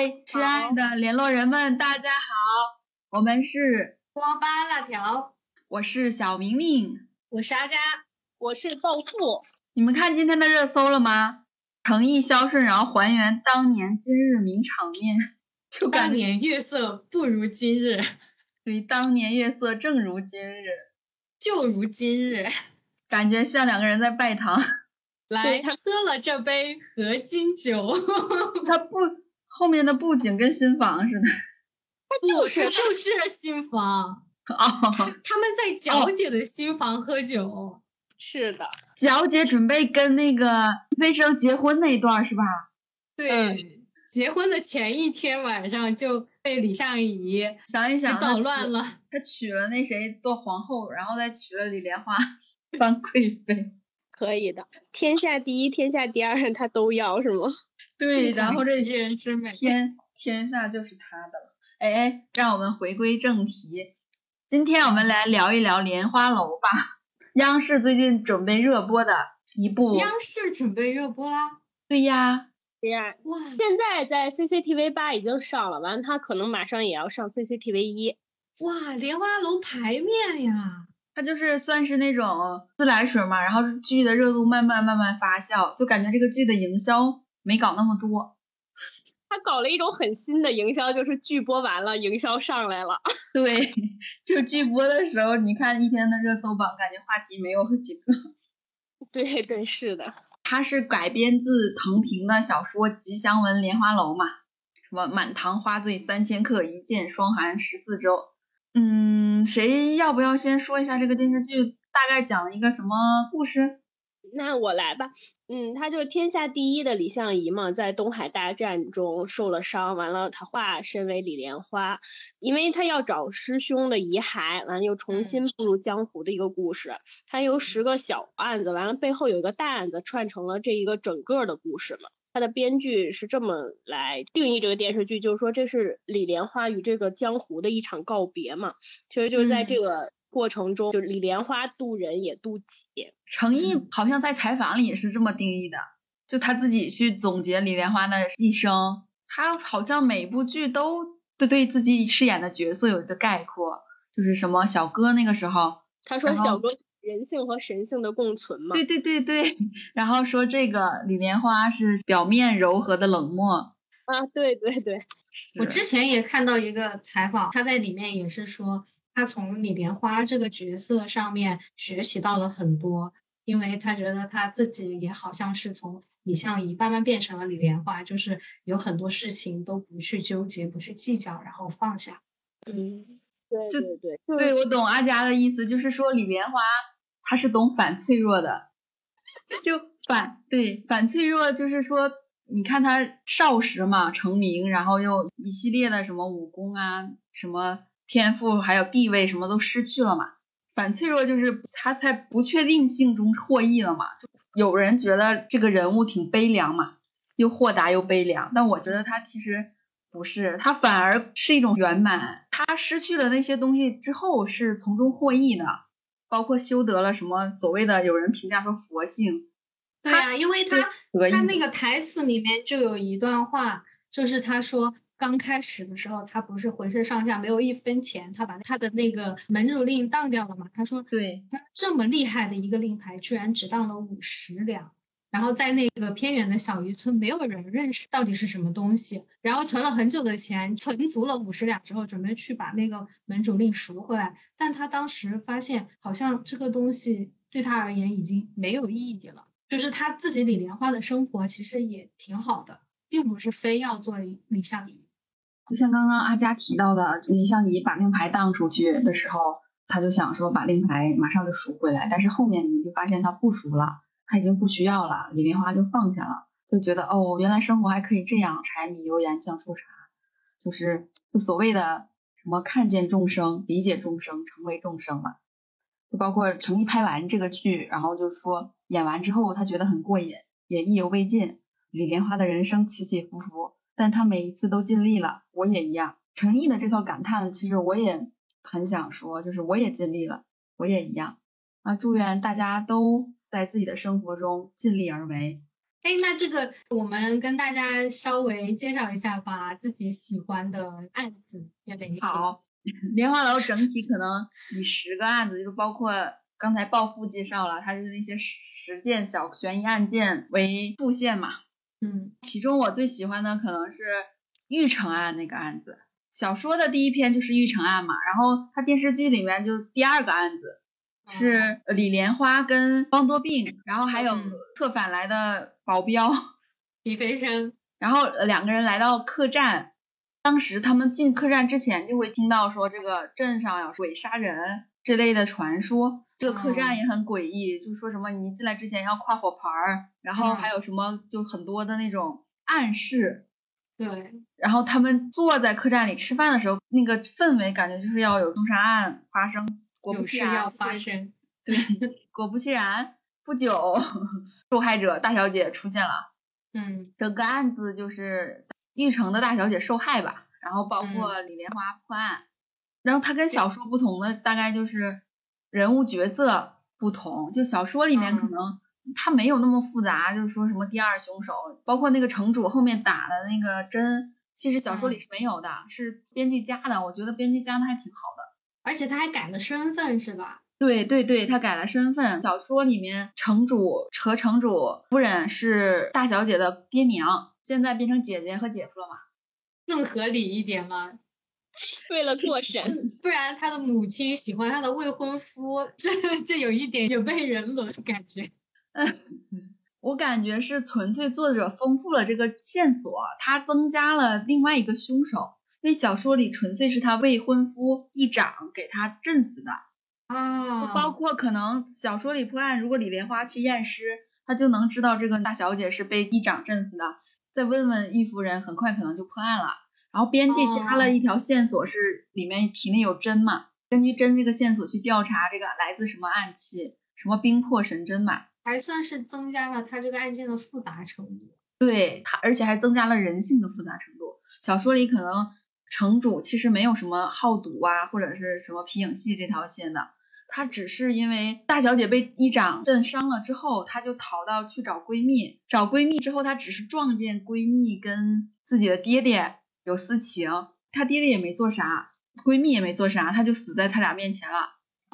嗨，亲爱的联络人们，大家好，我们是锅巴辣条，我是小明明，我是阿佳，我是暴富。你们看今天的热搜了吗？诚意孝顺，然后还原当年今日名场面，就当感觉年月色不如今日，对，当年月色正如今日，就如今日。感觉像两个人在拜堂。来他喝了这杯合金酒，他不后面的布景跟新房似的。不 就是这就是新房，哦，他们在皎姐的新房喝酒。是的，皎姐准备跟那个飞升结婚那一段是吧？对，嗯结婚的前一天晚上就被李相夷想一想，捣乱了。他娶了那谁做皇后，然后再娶了李莲花 当贵妃。可以的。天下第一，天下第二，他都要是吗？对，然后这其人之美。天天下就是他的了。哎哎，让我们回归正题，今天我们来聊一聊《莲花楼》吧。央视最近准备热播的一部，央视准备热播啦！对呀，对呀，哇，现在在 CCTV 八已经上了，完了他可能马上也要上 CCTV 一。哇，莲花楼排面呀！它就是算是那种自来水嘛，然后剧的热度慢慢慢慢发酵，就感觉这个剧的营销没搞那么多。他搞了一种很新的营销，就是剧播完了，营销上来了。对，就剧播的时候，你看一天的热搜榜，感觉话题没有几个。对对，是的。它是改编自藤平的小说《吉祥文莲花楼》嘛，什么满堂花醉三千客，一剑霜寒十四州。嗯，谁要不要先说一下这个电视剧大概讲了一个什么故事？那我来吧，嗯，他就是天下第一的李相夷嘛，在东海大战中受了伤，完了他化身为李莲花，因为他要找师兄的遗骸，完了又重新步入江湖的一个故事。他由十个小案子，完了背后有一个大案子串成了这一个整个的故事嘛。他的编剧是这么来定义这个电视剧，就是说这是李莲花与这个江湖的一场告别嘛。其实就是在这嗯个过程中，就是李莲花渡人也渡己。程毅好像在采访里也是这么定义的，就他自己去总结李莲花的一生，他好像每部剧都都对自己饰演的角色有一个概括，就是什么小哥那个时候，他说小哥人性和神性的共存嘛。对对对对，然后说这个李莲花是表面柔和的冷漠，啊，对对对，我之前也看到一个采访，他在里面也是说，他从李莲花这个角色上面学习到了很多，因为他觉得他自己也好像是从李相夷慢慢变成了李莲花，就是有很多事情都不去纠结、不去计较，然后放下。嗯，对对对，就对我懂阿佳的意思，就是说李莲花他是懂反脆弱的，就反对反脆弱，就是说你看他少时嘛成名，然后又一系列的什么武功啊、什么天赋还有地位什么都失去了嘛，反脆弱就是他在不确定性中获益了嘛。有人觉得这个人物挺悲凉嘛，又豁达又悲凉，但我觉得他其实不是，他反而是一种圆满。他失去了那些东西之后，是从中获益的，包括修得了什么所谓的有人评价说佛性，对呀、因为他他那个台词里面就有一段话，就是他说刚开始的时候，他不是浑身上下没有一分钱，他把他的那个门主令当掉了嘛。他说对他这么厉害的一个令牌，居然只当了五十两。然后在那个偏远的小渔村，没有人认识到底是什么东西。然后存了很久的钱，存足了五十两之后，准备去把那个门主令赎回来。但他当时发现，好像这个东西对他而言已经没有意义了。就是他自己李莲花的生活其实也挺好的，并不是非要做李李相夷。就像刚刚阿佳提到的，李相夷把令牌当出去的时候，他就想说把令牌马上就赎回来，但是后面你就发现他不赎了，他已经不需要了，李莲花就放下了，就觉得哦，原来生活还可以这样，柴米油盐酱醋茶，就是就所谓的什么看见众生、理解众生、成为众生嘛。就包括成毅拍完这个剧，然后就说演完之后他觉得很过瘾，也意犹未尽。李莲花的人生起起伏伏，但他每一次都尽力了，我也一样。陈毅的这套感叹，其实我也很想说，就是我也尽力了，我也一样。那，祝愿大家都在自己的生活中尽力而为，哎，那这个我们跟大家稍微介绍一下吧，自己喜欢的案子有哪些？好，莲花楼整体可能以十个案子，就包括刚才暴富介绍了，它就是那些十件小悬疑案件为副线嘛。嗯，其中我最喜欢的可能是玉成案那个案子。小说的第一篇就是玉成案嘛，然后它电视剧里面就是第二个案子。是李莲花跟方多病，然后还有特反来的保镖 李飞生，然后两个人来到客栈。当时他们进客栈之前就会听到说这个镇上有鬼杀人这类的传说，这个客栈也很诡异，就说什么你进来之前要跨火盆儿，然后还有什么就很多的那种暗示。对，然后他们坐在客栈里吃饭的时候，那个氛围感觉就是要有凶杀案发生。果不其然，要发生。对，果不其然，不久，受害者大小姐出现了。嗯，整个案子就是玉成的大小姐受害吧，然后包括李莲花破案。然后它跟小说不同的大概就是人物角色不同，就小说里面可能它没有那么复杂，就是说什么第二凶手，包括那个城主后面打的那个针，其实小说里是没有的，是编剧加的。我觉得编剧加的还挺好的。而且他还改了身份，是吧？对对对，他改了身份。小说里面城主和城主夫人是大小姐的爹娘，现在变成姐姐和姐夫了嘛？更合理一点了。为了过审，不然他的母亲喜欢他的未婚夫，这这有一点有被人伦感觉。嗯，我感觉是纯粹作者丰富了这个线索，他增加了另外一个凶手。因为小说里纯粹是他未婚夫一掌给他震死的啊，就包括可能小说里破案，如果李莲花去验尸，他就能知道这个大小姐是被一掌震死的。再问问易夫人，很快可能就破案了。然后编剧加了一条线索，是里面体内有针嘛？根据针这个线索去调查这个来自什么暗器，什么冰魄神针嘛，还算是增加了他这个案件的复杂程度。对他，而且还增加了人性的复杂程度。小说里可能。城主其实没有什么好赌啊，或者是什么皮影戏这条线的，他只是因为大小姐被一掌震伤了之后，他就逃到去找闺蜜，找闺蜜之后，他只是撞见闺蜜跟自己的爹爹有私情，他爹爹也没做啥，闺蜜也没做啥，他就死在他俩面前了。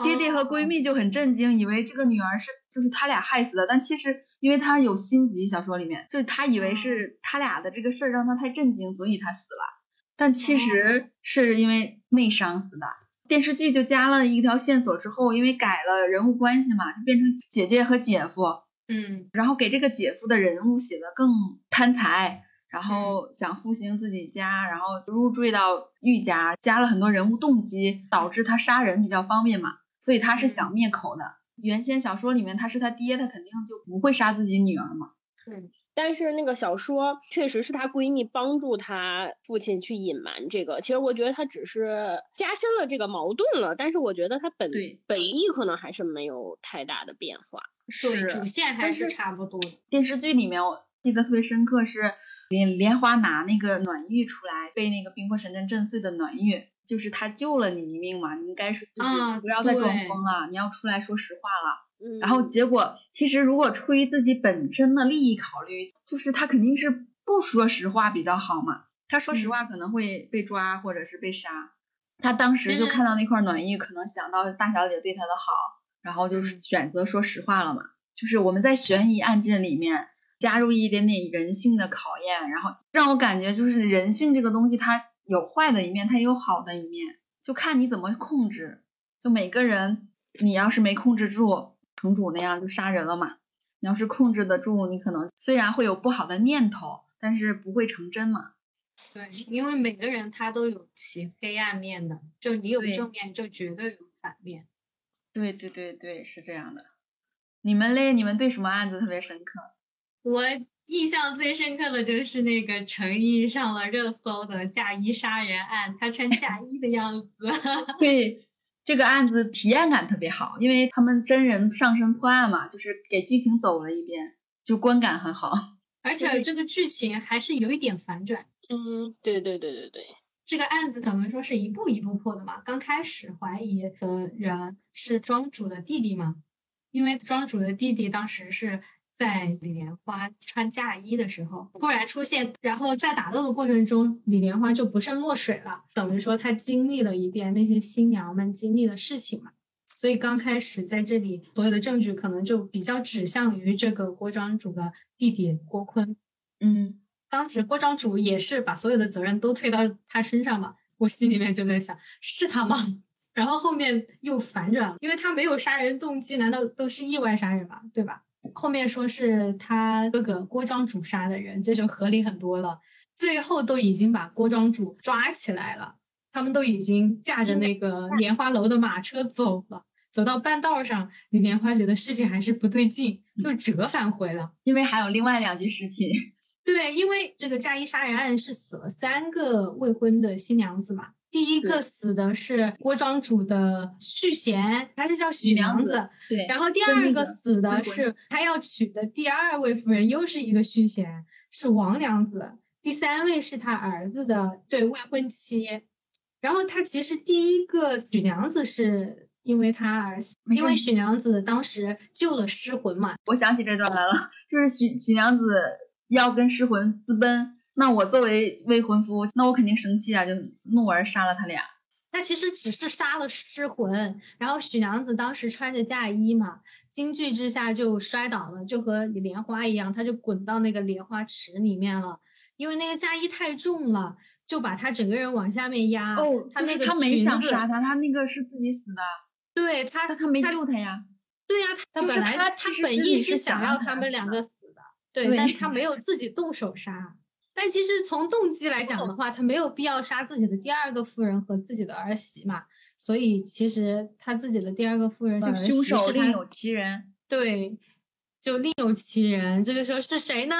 爹爹和闺蜜就很震惊，以为这个女儿是就是他俩害死的，但其实因为他有心急，小说里面就是他以为是他俩的这个事儿让他太震惊，所以他死了。但其实是因为内伤死的。电视剧就加了一条线索之后，因为改了人物关系嘛，就变成姐姐和姐夫。嗯。然后给这个姐夫的人物写的更贪财，然后想复兴自己家，然后入赘到玉家，加了很多人物动机，导致他杀人比较方便嘛。所以他是想灭口的。原先小说里面他是他爹，他肯定就不会杀自己女儿嘛。嗯，但是那个小说确实是她闺蜜帮助她父亲去隐瞒这个。其实我觉得她只是加深了这个矛盾了，但是我觉得她本本意可能还是没有太大的变化。是，主线还是差不多。电视剧里面我记得特别深刻是莲莲花拿那个暖玉出来，被那个冰魄神针震碎的暖玉，就是他救了你一命嘛，你应该是就是不要再装疯了，你要出来说实话了。然后结果，其实如果出于自己本身的利益考虑，就是他肯定是不说实话比较好嘛。他说实话可能会被抓或者是被杀。他当时就看到那块暖玉，可能想到大小姐对他的好，然后就是选择说实话了嘛。就是我们在悬疑案件里面加入一点点人性的考验，然后让我感觉就是人性这个东西，它有坏的一面，它也有好的一面，就看你怎么控制。就每个人，你要是没控制住。城主那样就杀人了嘛？你要是控制得住，你可能虽然会有不好的念头，但是不会成真嘛。对，因为每个人他都有其黑暗面的，就你有正面，就绝对有反面。对对对对，是这样的。你们嘞？你们对什么案子特别深刻？我印象最深刻的就是那个陈毅上了热搜的嫁衣杀人案，他穿嫁衣的样子。对。这个案子体验感特别好，因为他们真人上身破案嘛，就是给剧情走了一遍，就观感很好。而且这个剧情还是有一点反转。嗯，对对对对对。这个案子可能说是一步一步破的嘛。刚开始怀疑的人是庄主的弟弟嘛，因为庄主的弟弟当时是在李莲花穿嫁衣的时候突然出现，然后在打斗的过程中，李莲花就不慎落水了，等于说她经历了一遍那些新娘们经历的事情嘛。所以刚开始在这里，所有的证据可能就比较指向于这个郭庄主的弟弟郭坤。嗯，当时郭庄主也是把所有的责任都推到他身上嘛，我心里面就在想，是他吗？然后后面又反转了，因为他没有杀人动机，难道都是意外杀人吗？对吧？后面说是他哥哥郭庄主杀的人，这就合理很多了。最后都已经把郭庄主抓起来了，他们都已经驾着那个莲花楼的马车走了。走到半道上，李莲花觉得事情还是不对劲，又折返回了。因为还有另外两具尸体。对，因为这个嫁衣杀人案是死了三个未婚的新娘子嘛。第一个死的是郭庄主的续弦，他是叫许娘子。对。然后第二个死的是他要娶的第二位夫人，又是一个续弦，是王娘子。第三位是他儿子的对未婚妻。然后他其实第一个许娘子是因为他而死，因为许娘子当时救了失魂嘛。我想起这段来了，就是许许娘子要跟失魂私奔。那我作为未婚夫，那我肯定生气啊，就怒而杀了他俩。他其实只是杀了失魂，然后许娘子当时穿着嫁衣嘛，惊惧之下就摔倒了，就和李莲花一样，他就滚到那个莲花池里面了。因为那个嫁衣太重了，就把他整个人往下面压。哦，他那个他没想杀他，他那个是自己死的。对他，他没救他呀。对呀，他本来他本意是想要他们两个死的，对，但他没有自己动手杀。但其实从动机来讲的话，他没有必要杀自己的第二个夫人和自己的儿媳嘛。所以其实他自己的第二个夫人儿媳凶手另有其人。对，就另有其人。这个时候是谁呢？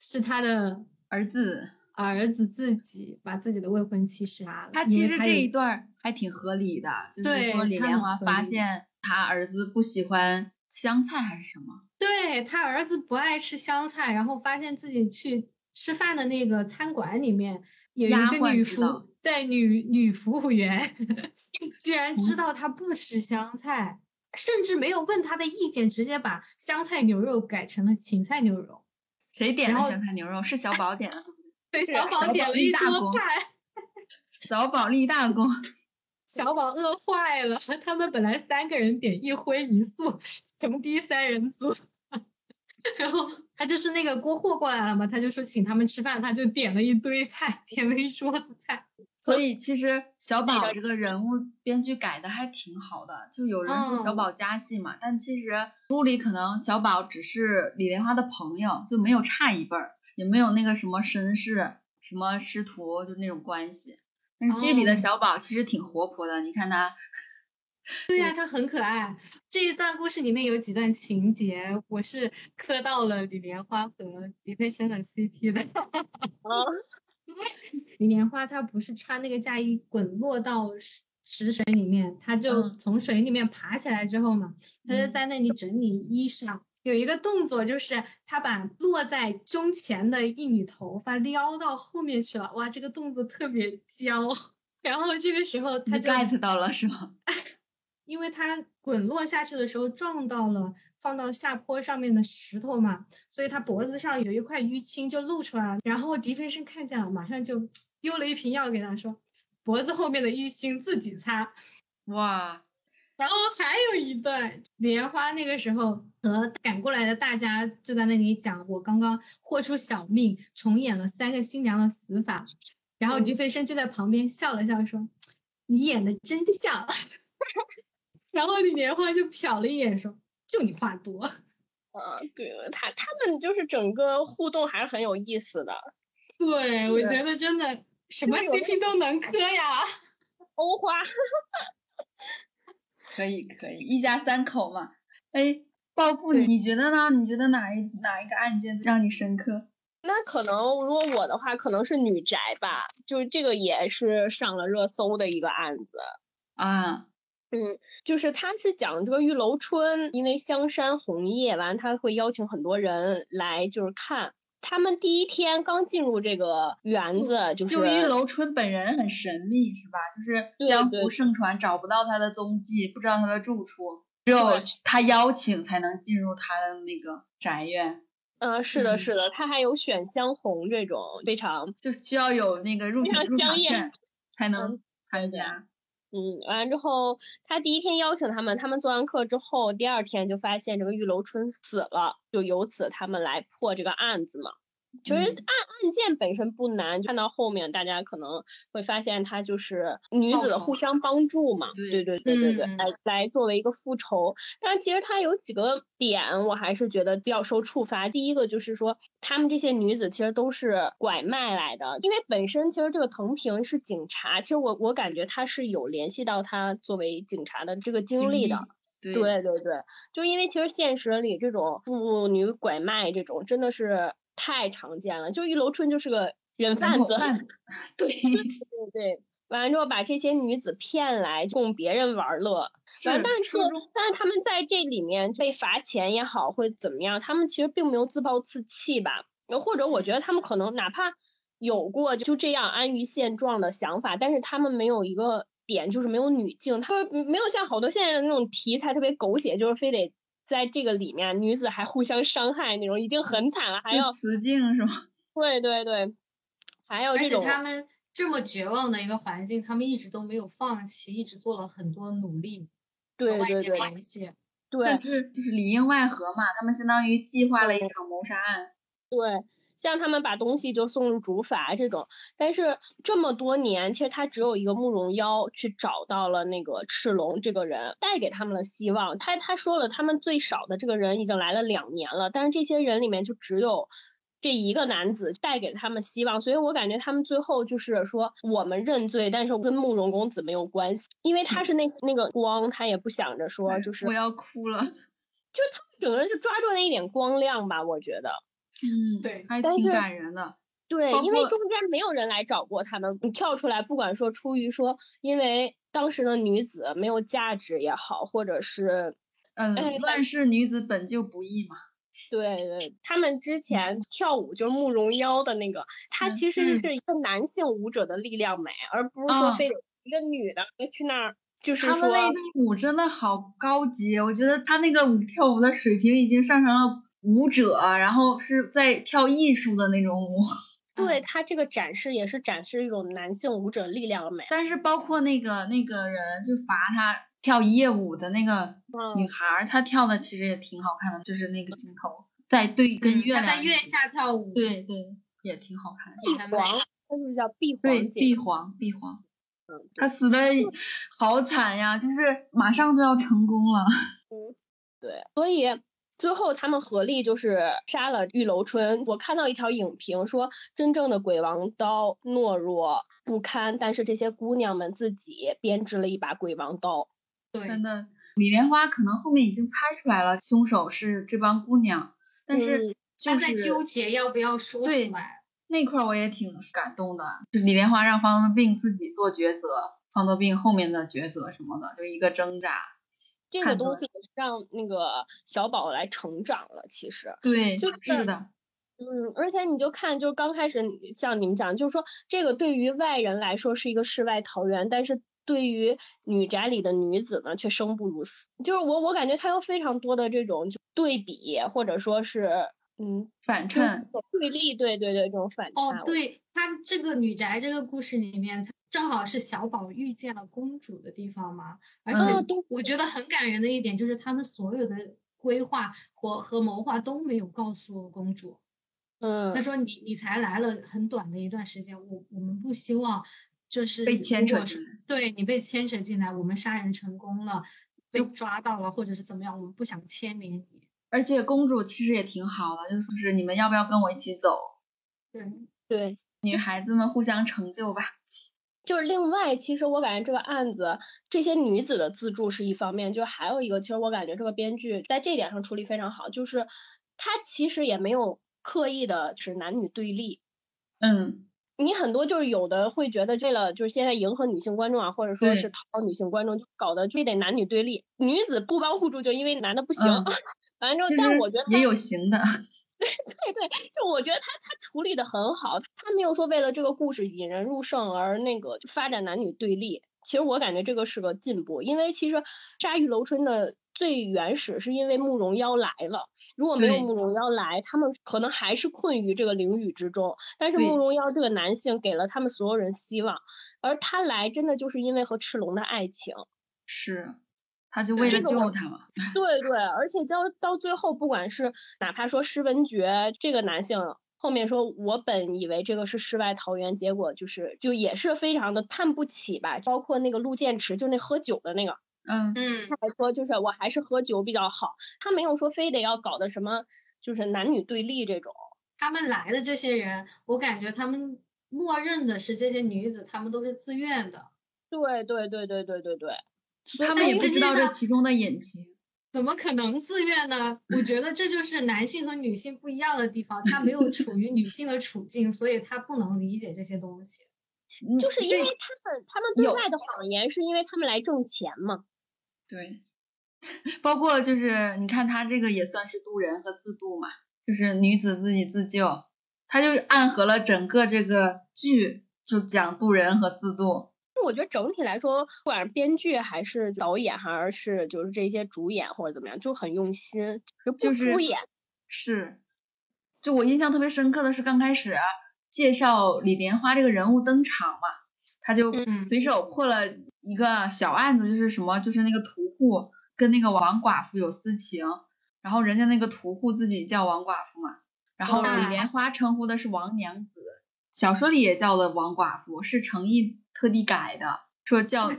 是他的儿子，儿子自己把自己的未婚妻杀了。他其实这一段还挺合理的，就是说李莲花发现他儿子不喜欢香菜还是什么？对他儿子不爱吃香菜，然后发现自己去。吃饭的那个餐馆里面有一个女服，对女女服务员，居然知道他不吃香菜，甚至没有问他的意见，直接把香菜牛肉改成了芹菜牛肉。谁点的香菜牛肉？是小宝点的，对小宝点了一桌菜。小宝立大功。小宝饿坏了，他们本来三个人点一荤一素，穷逼三人组。然后他就是那个郭货过来了嘛，他就说请他们吃饭，他就点了一堆菜，点了一桌子菜。所以其实小宝这个人物编剧改的还挺好的，就有人说小宝加戏嘛，但其实书里可能小宝只是李莲花的朋友，就没有差一辈儿，也没有那个什么绅士、什么师徒就那种关系。但是剧里的小宝其实挺活泼的，你看他。对呀，他很可爱。这一段故事里面有几段情节，我是磕到了李莲花和李佩生的 CP 的。李莲花她不是穿那个嫁衣滚落到池水里面，她就从水里面爬起来之后嘛，她就在那里整理衣裳。有一个动作就是她把落在胸前的一缕头发撩到后面去了，哇，这个动作特别娇。然后这个时候她就 get 到了是吗？因为它滚落下去的时候撞到了放到下坡上面的石头嘛，所以他脖子上有一块淤青就露出来了。然后狄飞生看见了，马上就丢了一瓶药给他说：“脖子后面的淤青自己擦。”哇！然后还有一段，莲花那个时候和赶过来的大家就在那里讲：“我刚刚豁出小命重演了三个新娘的死法。”然后狄飞生就在旁边笑了笑说：“你演的真像。” 然后李莲花就瞟了一眼，说：“就你话多。”啊，对了，他他们就是整个互动还是很有意思的。对，我觉得真的什么 CP 都能磕呀。欧花，可以可以，一家三口嘛。哎，暴富，你你觉得呢？你觉得哪一哪一个案件让你深刻？那可能如果我的话，可能是女宅吧，就是这个也是上了热搜的一个案子啊。嗯，就是他是讲这个玉楼春，因为香山红叶，完他会邀请很多人来，就是看他们第一天刚进入这个园子，就是就玉楼春本人很神秘，是吧？就是江湖盛传找不到他的踪迹，不知道他的住处。只有他邀请才能进入他的那个宅院。嗯，是的，是的，他还有选香红这种非常就需要有那个入场入场券才能参加。嗯，完了之后，他第一天邀请他们，他们做完课之后，第二天就发现这个玉楼春死了，就由此他们来破这个案子嘛。其实案案件本身不难，看到后面大家可能会发现，它就是女子的互相帮助嘛。对对对对对，来来作为一个复仇。但其实它有几个点，我还是觉得比较受触发。第一个就是说，他们这些女子其实都是拐卖来的，因为本身其实这个藤平是警察，其实我我感觉他是有联系到他作为警察的这个经历的。对对对，就因为其实现实里这种妇女拐卖这种真的是。太常见了，就一楼春就是个人贩子，对对对，完了之后把这些女子骗来供别人玩乐，完但是但是他们在这里面被罚钱也好，会怎么样？他们其实并没有自暴自弃吧？或者我觉得他们可能哪怕有过就这样安于现状的想法，但是他们没有一个点就是没有女性，他们没有像好多现在的那种题材特别狗血，就是非得。在这个里面，女子还互相伤害那种，已经很惨了，还要雌竞是吗？对对对，还有这种。而且他们这么绝望的一个环境，他们一直都没有放弃，一直做了很多努力。对对对。对，就是就是里应外合嘛，他们相当于计划了一场谋杀案。对。像他们把东西就送入竹筏这种，但是这么多年，其实他只有一个慕容妖去找到了那个赤龙这个人，带给他们了希望。他他说了，他们最少的这个人已经来了两年了，但是这些人里面就只有这一个男子带给他们希望，所以我感觉他们最后就是说我们认罪，但是跟慕容公子没有关系，因为他是那那个光，他也不想着说就是我要哭了，就他们整个人就抓住那一点光亮吧，我觉得。嗯，对，还挺感人的。对，因为中间没有人来找过他们，你跳出来，不管说出于说，因为当时的女子没有价值也好，或者是，嗯，乱世女子本就不易嘛。对对，他们之前跳舞就是慕容妖的那个，他其实是一个男性舞者的力量美，而不是说非得一个女的去那儿，就是说。他们那舞真的好高级，我觉得他那个舞跳舞的水平已经上升了。舞者，然后是在跳艺术的那种舞，对他这个展示也是展示一种男性舞者力量的美。但是包括那个那个人就罚他跳一夜舞的那个女孩，她跳的其实也挺好看的，就是那个镜头在对跟月亮在月下跳舞，对对，也挺好看。碧黄，他是叫碧黄？对，碧黄，碧黄。嗯，他死的好惨呀，就是马上就要成功了。嗯，对，所以。最后，他们合力就是杀了玉楼春。我看到一条影评说，真正的鬼王刀懦弱不堪，但是这些姑娘们自己编织了一把鬼王刀。对，真的，李莲花可能后面已经猜出来了，凶手是这帮姑娘，但是他在纠结要不要说出来。那块我也挺感动的，就是李莲花让方德病自己做抉择，方德病后面的抉择什么的，就是一个挣扎。这个东西让那个小宝来成长了，其实对，就是的，嗯，而且你就看，就是刚开始像你们讲，就是说这个对于外人来说是一个世外桃源，但是对于女宅里的女子呢，却生不如死。就是我，我感觉它有非常多的这种对比，或者说是嗯反衬对立，对对对，这种反差。哦，对，它这个女宅这个故事里面。正好是小宝遇见了公主的地方嘛，而且我觉得很感人的一点就是他们所有的规划和和谋划都没有告诉公主。嗯，他说你你才来了很短的一段时间，我我们不希望就是被牵扯进来，对你被牵扯进来，我们杀人成功了，被抓到了或者是怎么样，我们不想牵连你。而且公主其实也挺好的，就是说是你们要不要跟我一起走？对对，女孩子们互相成就吧。就是另外，其实我感觉这个案子这些女子的自助是一方面，就还有一个，其实我感觉这个编剧在这点上处理非常好，就是他其实也没有刻意的是男女对立。嗯，你很多就是有的会觉得为了就是现在迎合女性观众啊，或者说是讨好女性观众，就搞得非得男女对立，女子不帮互助就因为男的不行。反正但我觉得也有行的。对对，就我觉得他他处理的很好，他没有说为了这个故事引人入胜而那个就发展男女对立。其实我感觉这个是个进步，因为其实杀玉楼春的最原始是因为慕容妖来了，如果没有慕容妖来，他们可能还是困于这个囹圄之中。但是慕容妖这个男性给了他们所有人希望，而他来真的就是因为和赤龙的爱情。是，他就为了救他嘛。对对，而且到到最后，不管是哪怕说施文觉这个男性。后面说，我本以为这个是世外桃源，结果就是就也是非常的看不起吧。包括那个陆建池，就那喝酒的那个，嗯，嗯他还说就是我还是喝酒比较好，他没有说非得要搞的什么就是男女对立这种。他们来的这些人，我感觉他们默认的是这些女子，她们都是自愿的。对对对对对对对，他们也不知道这其中的隐情。怎么可能自愿呢？我觉得这就是男性和女性不一样的地方，他没有处于女性的处境，所以他不能理解这些东西。就是因为他们他们对外的谎言是因为他们来挣钱嘛。对，包括就是你看他这个也算是渡人和自渡嘛，就是女子自己自救，他就暗合了整个这个剧就讲渡人和自渡。我觉得整体来说，不管是编剧还是导演，还是就是这些主演或者怎么样，就很用心，就是敷衍。是，就我印象特别深刻的是刚开始、啊、介绍李莲花这个人物登场嘛，他就嗯随手破了一个小案子，就是什么，就是那个屠户跟那个王寡妇有私情，然后人家那个屠户自己叫王寡妇嘛，然后啊李莲花称呼的是王娘子，小说里也叫了王寡妇，是程毅特地改的，说叫王？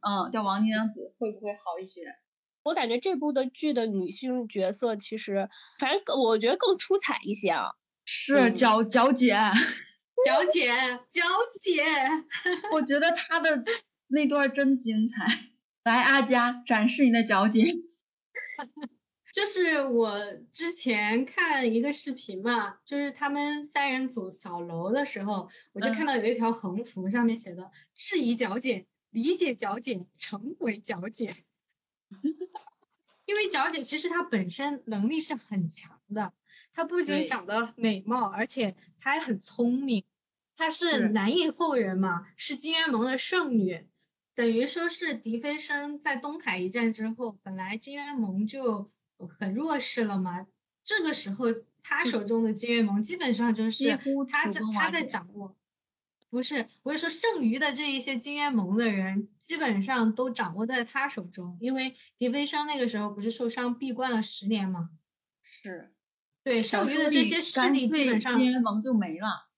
嗯叫王娘子会不会好一些？我感觉这部的剧的女性角色其实，反正我觉得更出彩一些啊。是嗯娇娇姐。娇姐，娇姐，我觉得她的那段真精彩。来，阿佳，展示你的脚姐。就是我之前看一个视频嘛，就是他们三人组扫楼的时候，我就嗯看到有一条横幅，上面写的“质疑矫剪，理解矫剪，成为矫剪 ”。因为矫姐其实她本身能力是很强的，她不仅长得美貌，而且她还很聪明。她是是南印后人嘛，是金元盟的圣女，等于说是狄飞升在东海一战之后，本来金元盟就很弱势了嘛，这个时候他手中的金元盟基本上就几是乎他在他在掌握，不是，我是说剩余的这一些金元盟的人，基本上都掌握在他手中，因为狄飞商那个时候不是受伤闭关了十年嘛，是，对，小剩余的这些势力基本上，金元盟就没了。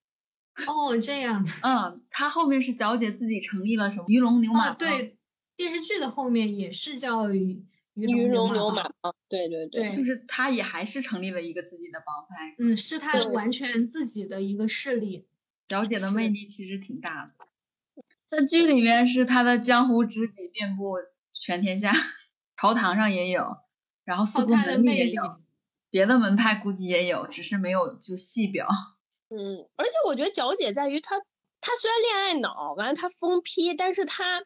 哦，这样的。嗯，他后面是皎姐自己成立了什么鱼龙牛马哦，对，电视剧的后面也是叫鱼鱼鱼龙流马牛马帮，对对对就是他也还是成立了一个自己的帮派。嗯，是他完全自己的一个势力。角姐的魅力其实挺大的。在剧里面是她的江湖知己遍布全天下，朝堂上也有，然后四哦，顾他的魅力，门里也有，别的门派估计也有，只是没有就细表。嗯，而且我觉得角姐在于她，她虽然恋爱脑，完了她疯批，但是她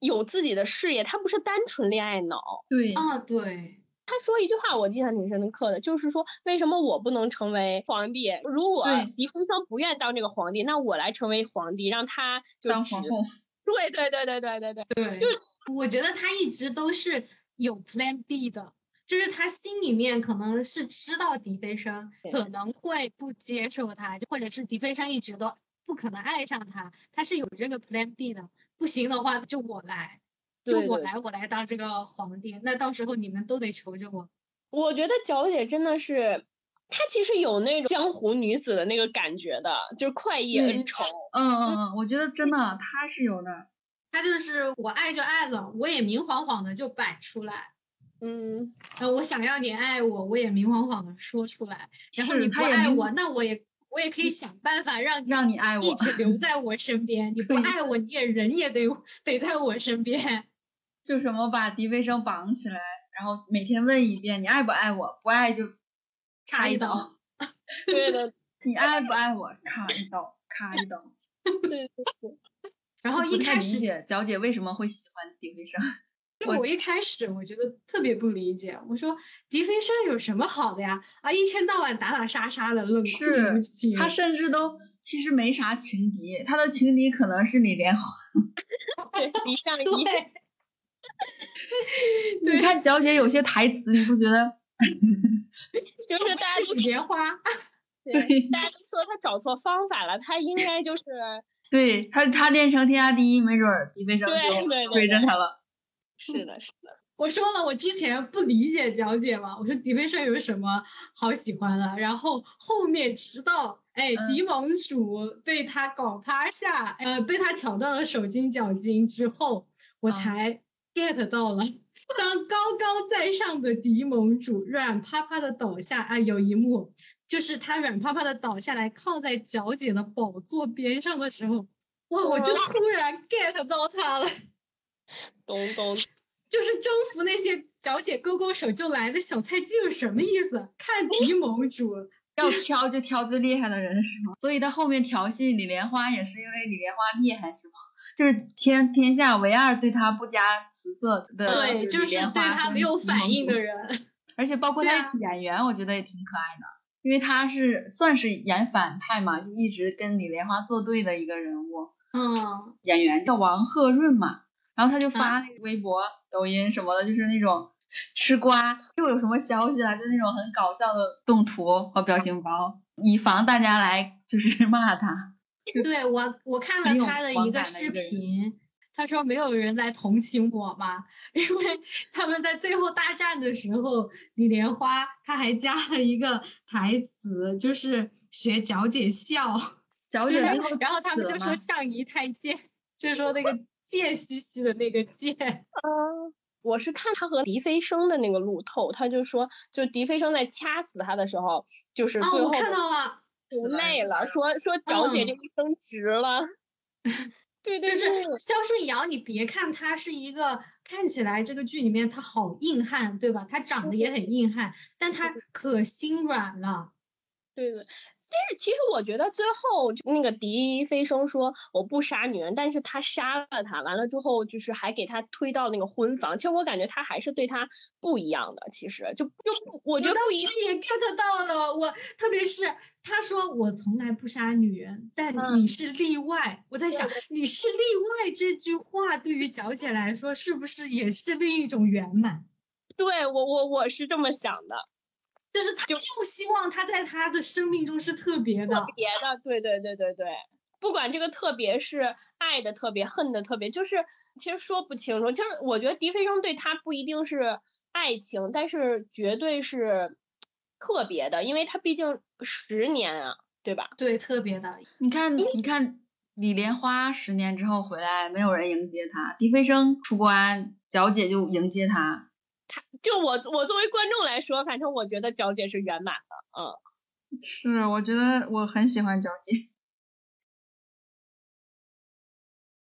有自己的事业，他不是单纯恋爱脑。对，啊，对，他说一句话我印象挺深刻的，就是说为什么我不能成为皇帝？如果对狄飞生不愿当这个皇帝，那我来成为皇帝，让他就只当皇后。对对对对对对对，对，就是我觉得他一直都是有 Plan B 的，就是他心里面可能是知道狄飞升可能会不接受他，就或者是狄飞升一直都不可能爱上他，他是有这个 Plan B 的。不行的话，就我来，就我来，我来当这个皇帝。那到时候你们都得求着我。我觉得角姐真的是。她其实有那种江湖女子的那个感觉的，就是快意恩仇。嗯嗯嗯，我觉得真的她是有的。她就是我爱就爱了，我也明晃晃的就摆出来。嗯，呃，我想要你爱我，我也明晃晃的说出来。然后你不爱我，那我也我也可以想办法让让你爱我一直留在我身边。你不爱我，你也人也得得在我身边。就什么把狄飞生绑起来，然后每天问一遍你爱不爱我，不爱就插一刀刀。对的，你爱不爱我，咔一刀，咔一刀。对对对。然后一开始，解角姐为什么会喜欢狄飞升。就我一开始我觉得特别不理解，我说狄飞升有什么好的呀？啊，一天到晚打打杀杀的，冷酷是无情。他甚至都其实没啥情敌，他的情敌可能是李莲花。对，李尚一，你看皎姐有些台词，你不觉得？就是大家都李莲花，对对大家都说他找错方法了，他应该就是对他，他练成天下第一，没准儿狄飞升对对就对追着他了。是的，是的，我说了，我之前不理解皎姐嘛，我说迪飞升有什么好喜欢的，然后后面直到哎嗯狄盟主被他搞趴下，呃被他挑断了手筋脚筋之后，我嗯才 get 到了。当高高在上的迪盟主软趴趴的倒下，啊，有一幕就是他软趴趴的倒下来，靠在皎姐的宝座边上的时候，哇，我就突然 get 到他了。咚咚，就是征服那些脚姐勾勾手就来的小菜鸡有什么意思？看狄盟主，要挑就挑最厉害的人是吗？所以他后面调戏李莲花也是因为李莲花厉害是吗？就是天天下唯二对他不加辞色的，对，就是对他没有反应的人。而且包括对他演员，我觉得也挺可爱的，因为他是算是演反派嘛，就一直跟李莲花作对的一个人物。嗯，演员叫王鹤润嘛，然后他就啊发那个微博、抖音什么的，就是那种 吃瓜，又有什么消息了，就那种很搞笑的动图和表情包，以防大家来就是 骂他。对我我看了他的一个视频，他说没有人来同情我嘛，因为 他们在最后大战的时候，李莲花他还加了一个台词，就是学皎姐笑。就是小姐最后然后他们就说相宜太贱，就是说那个贱兮兮的那个贱。嗯。我是看他和狄飞生的那个路透，他就说，就狄飞生在掐死他的时候，就是哦，最后我看到了，我累了说说皎洁嗯这一生值了。对对就是对，肖顺尧，你别看他是一个看起来这个剧里面他好硬汉，对吧？他长得也很硬汉，但他可心软了。对对，但是其实我觉得最后那个狄飞升说我不杀女人，但是他杀了她，完了之后就是还给她推到那个婚房。其实我感觉他还是对她不一样的，其实就就我觉得当不一定也 get 到了，我特别是他说我从来不杀女人，但嗯你是例外。我在想，你是例外这句话对于皎姐来说，是不是也是另一种圆满？对我我我是这么想的，就是他就就希望他在他的生命中是特别的特。别的，对对对对对。不管这个特别是爱的特别，恨的特别，就是其实说不清楚。就是我觉得狄飞生对他不一定是爱情，但是绝对是特别的，因为他毕竟十年啊，对吧？对，特别的。你看，你看李莲花十年之后回来，没有人迎接他；狄飞生出关，小姐就迎接他。就我我作为观众来说，反正我觉得皎洁是圆满的，嗯。是，我觉得我很喜欢皎洁。